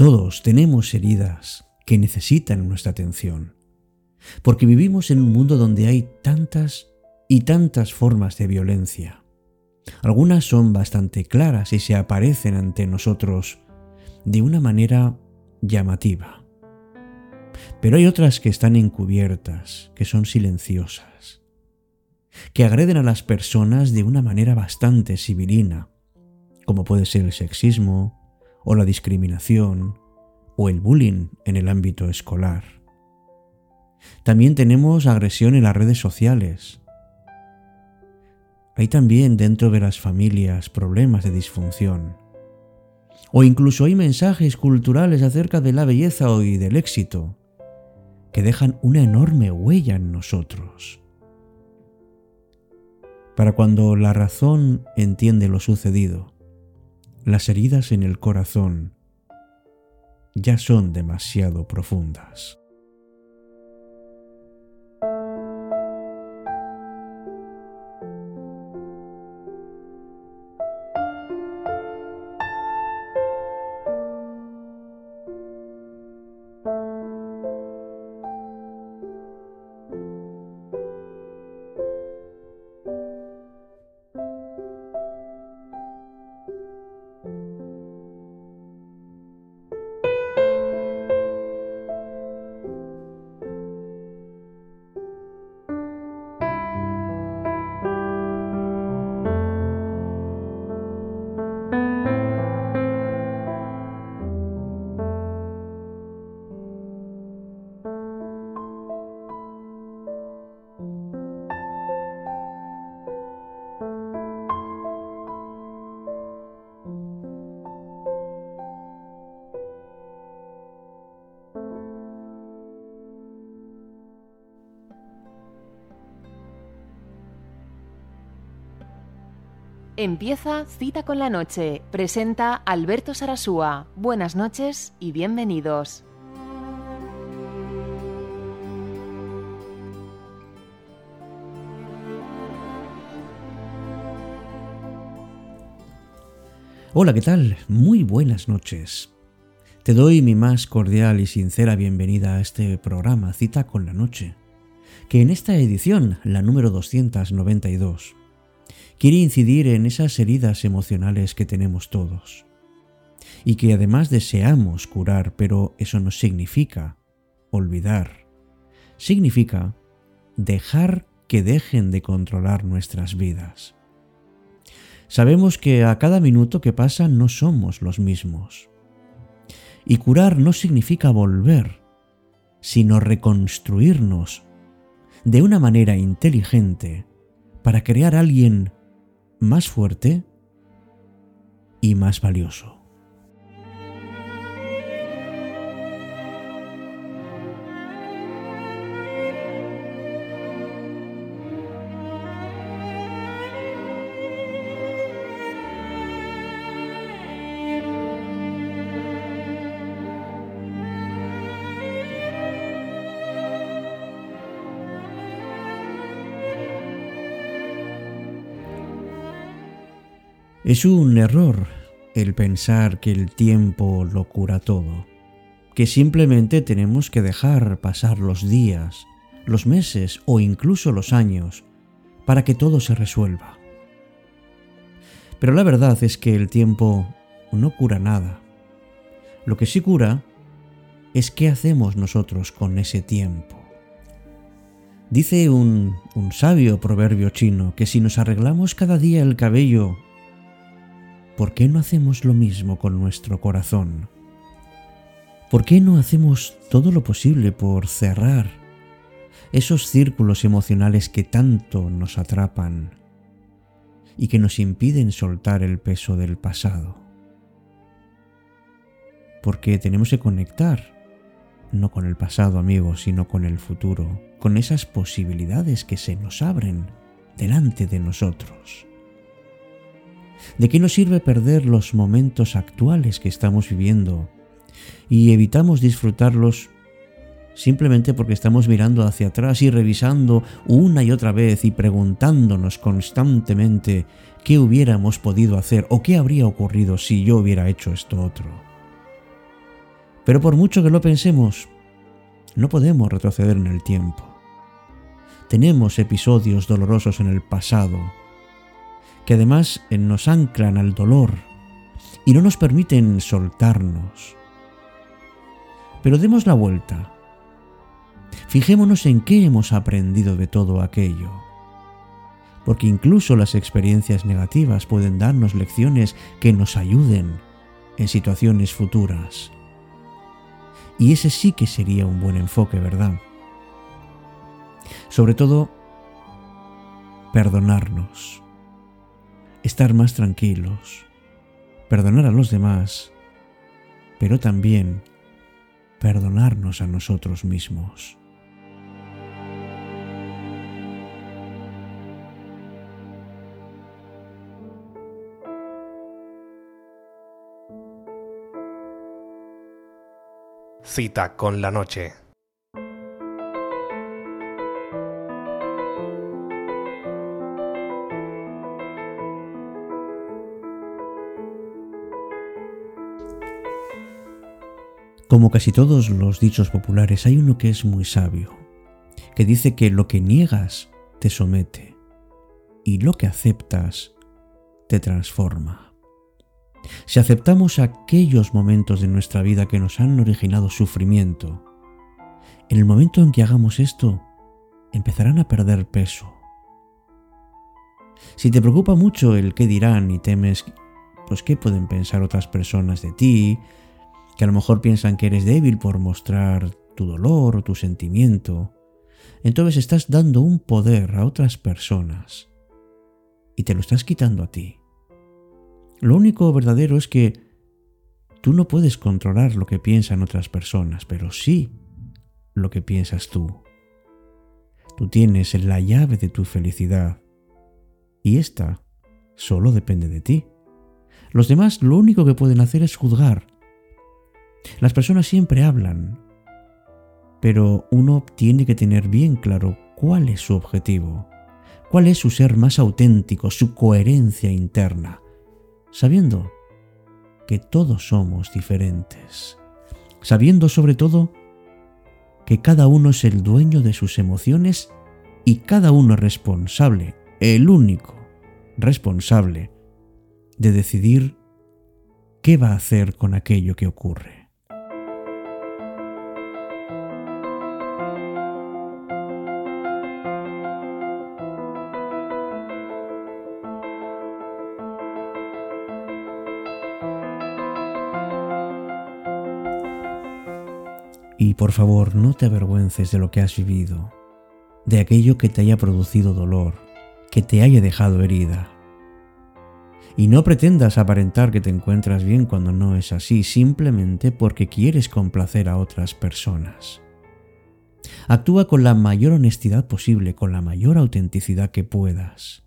Todos tenemos heridas que necesitan nuestra atención, porque vivimos en un mundo donde hay tantas y tantas formas de violencia. Algunas son bastante claras y se aparecen ante nosotros de una manera llamativa. Pero hay otras que están encubiertas, que son silenciosas, que agreden a las personas de una manera bastante civilina, como puede ser el sexismo, o la discriminación, o el bullying en el ámbito escolar. También tenemos agresión en las redes sociales. Hay también dentro de las familias problemas de disfunción. O incluso hay mensajes culturales acerca de la belleza y del éxito que dejan una enorme huella en nosotros. Para cuando la razón entiende lo sucedido, las heridas en el corazón ya son demasiado profundas. Empieza Cita con la Noche. Presenta Alberto Sarasúa. Buenas noches y bienvenidos. Hola, ¿qué tal? Muy buenas noches. Te doy mi más cordial y sincera bienvenida a este programa Cita con la Noche, que en esta edición, la número 292, quiere incidir en esas heridas emocionales que tenemos todos y que además deseamos curar, pero eso no significa olvidar. Significa dejar que dejen de controlar nuestras vidas. Sabemos que a cada minuto que pasa no somos los mismos. Y curar no significa volver, sino reconstruirnos de una manera inteligente para crear alguien más fuerte y más valioso. Es un error el pensar que el tiempo lo cura todo, que simplemente tenemos que dejar pasar los días, los meses o incluso los años para que todo se resuelva. Pero la verdad es que el tiempo no cura nada. Lo que sí cura es qué hacemos nosotros con ese tiempo. Dice un, un sabio proverbio chino que si nos arreglamos cada día el cabello ¿por qué no hacemos lo mismo con nuestro corazón? ¿Por qué no hacemos todo lo posible por cerrar esos círculos emocionales que tanto nos atrapan y que nos impiden soltar el peso del pasado? Porque tenemos que conectar, no con el pasado, amigos, sino con el futuro, con esas posibilidades que se nos abren delante de nosotros. ¿De qué nos sirve perder los momentos actuales que estamos viviendo y evitamos disfrutarlos simplemente porque estamos mirando hacia atrás y revisando una y otra vez y preguntándonos constantemente qué hubiéramos podido hacer o qué habría ocurrido si yo hubiera hecho esto otro? Pero por mucho que lo pensemos, no podemos retroceder en el tiempo. Tenemos episodios dolorosos en el pasado que además nos anclan al dolor y no nos permiten soltarnos. Pero demos la vuelta. Fijémonos en qué hemos aprendido de todo aquello. Porque incluso las experiencias negativas pueden darnos lecciones que nos ayuden en situaciones futuras. Y ese sí que sería un buen enfoque, ¿verdad? Sobre todo, perdonarnos, estar más tranquilos, perdonar a los demás, pero también perdonarnos a nosotros mismos. Cita con la noche. Como casi todos los dichos populares, hay uno que es muy sabio, que dice que lo que niegas te somete y lo que aceptas te transforma. Si aceptamos aquellos momentos de nuestra vida que nos han originado sufrimiento, en el momento en que hagamos esto, empezarán a perder peso. Si te preocupa mucho el qué dirán y temes, pues qué pueden pensar otras personas de ti, que a lo mejor piensan que eres débil por mostrar tu dolor o tu sentimiento, entonces estás dando un poder a otras personas y te lo estás quitando a ti. Lo único verdadero es que tú no puedes controlar lo que piensan otras personas, pero sí lo que piensas tú. Tú tienes la llave de tu felicidad y esta solo depende de ti. Los demás lo único que pueden hacer es juzgar las personas siempre hablan, pero uno tiene que tener bien claro cuál es su objetivo, cuál es su ser más auténtico, su coherencia interna, sabiendo que todos somos diferentes, sabiendo sobre todo que cada uno es el dueño de sus emociones y cada uno es responsable, el único responsable de decidir qué va a hacer con aquello que ocurre. Y por favor, no te avergüences de lo que has vivido, de aquello que te haya producido dolor, que te haya dejado herida. Y no pretendas aparentar que te encuentras bien cuando no es así, simplemente porque quieres complacer a otras personas. Actúa con la mayor honestidad posible, con la mayor autenticidad que puedas.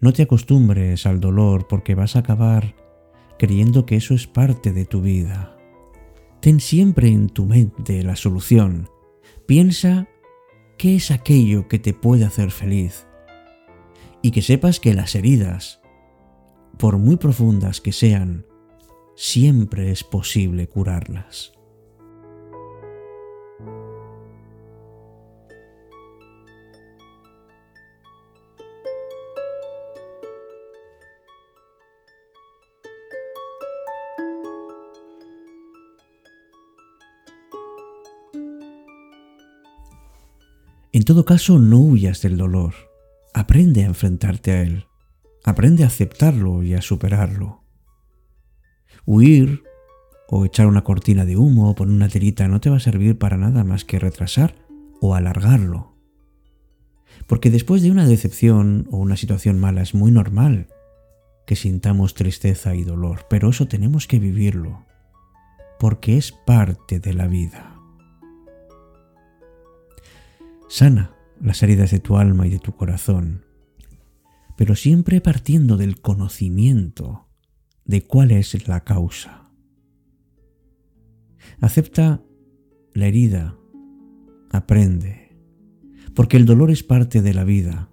No te acostumbres al dolor porque vas a acabar creyendo que eso es parte de tu vida. Ten siempre en tu mente la solución. Piensa qué es aquello que te puede hacer feliz. Y que sepas que las heridas, por muy profundas que sean, siempre es posible curarlas. En todo caso, no huyas del dolor. Aprende a enfrentarte a él. Aprende a aceptarlo y a superarlo. Huir o echar una cortina de humo o poner una tirita no te va a servir para nada más que retrasar o alargarlo. Porque después de una decepción o una situación mala es muy normal que sintamos tristeza y dolor, pero eso tenemos que vivirlo, porque es parte de la vida. Sana las heridas de tu alma y de tu corazón, pero siempre partiendo del conocimiento de cuál es la causa. Acepta la herida, aprende, porque el dolor es parte de la vida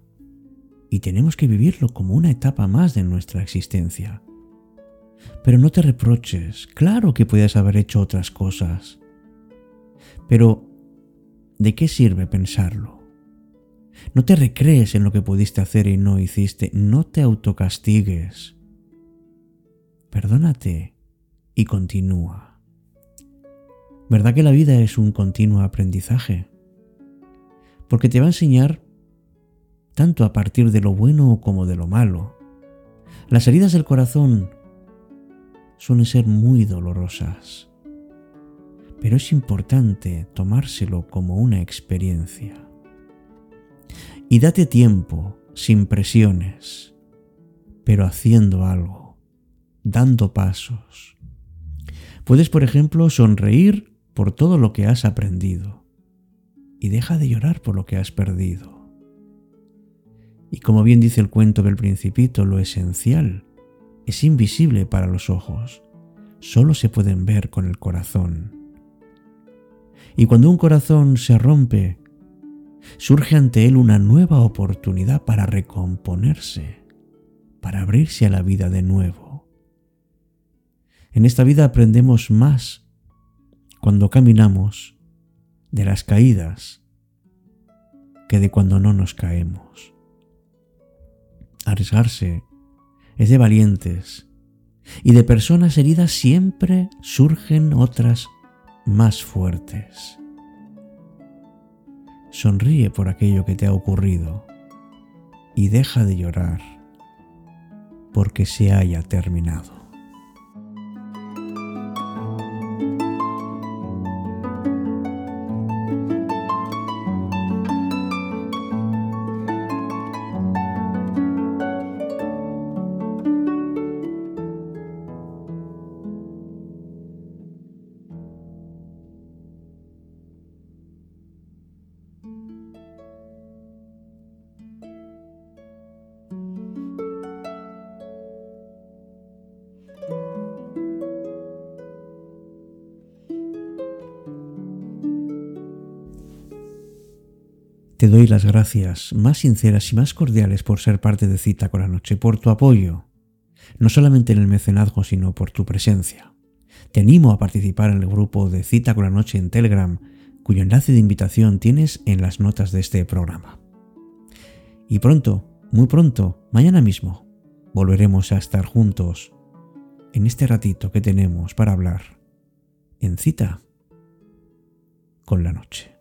y tenemos que vivirlo como una etapa más de nuestra existencia. Pero no te reproches, claro que puedes haber hecho otras cosas. Pero, ¿de qué sirve pensarlo? No te recrees en lo que pudiste hacer y no hiciste, no te autocastigues. Perdónate y continúa. ¿Verdad que la vida es un continuo aprendizaje? Porque te va a enseñar tanto a partir de lo bueno como de lo malo. Las heridas del corazón suelen ser muy dolorosas, pero es importante tomárselo como una experiencia. Y date tiempo, sin presiones, pero haciendo algo, dando pasos. Puedes, por ejemplo, sonreír por todo lo que has aprendido y deja de llorar por lo que has perdido. Y como bien dice el cuento del principito, lo esencial es invisible para los ojos, solo se pueden ver con el corazón. Y cuando un corazón se rompe, surge ante él una nueva oportunidad para recomponerse, para abrirse a la vida de nuevo. En esta vida aprendemos más cuando caminamos de las caídas que de cuando no nos caemos. Arriesgarse es de valientes y de personas heridas siempre surgen otras más fuertes. Sonríe por aquello que te ha ocurrido y deja de llorar porque se haya terminado. Te doy las gracias más sinceras y más cordiales por ser parte de Cita con la Noche, por tu apoyo, no solamente en el mecenazgo, sino por tu presencia. Te animo a participar en el grupo de Cita con la Noche en Telegram, cuyo enlace de invitación tienes en las notas de este programa. Y pronto, muy pronto, mañana mismo, volveremos a estar juntos en este ratito que tenemos para hablar en cita con la noche.